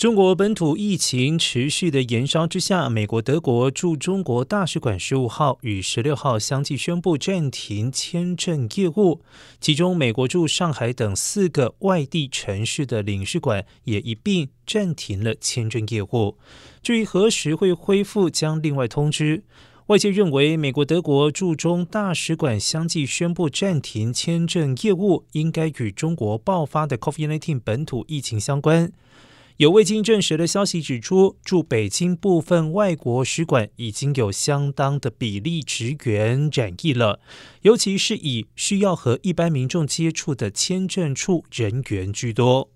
中国本土疫情持续的延烧之下，美国、德国驻中国大使馆十五号与十六号相继宣布暂停签证业务，其中美国驻上海等四个外地城市的领事馆也一并暂停了签证业务。至于何时会恢复，将另外通知。外界认为，美国、德国驻中大使馆相继宣布暂停签证业务，应该与中国爆发的 COVID-19 本土疫情相关。有未经证实的消息指出，驻北京部分外国使馆已经有相当的比例职员染疫了，尤其是以需要和一般民众接触的签证处人员居多。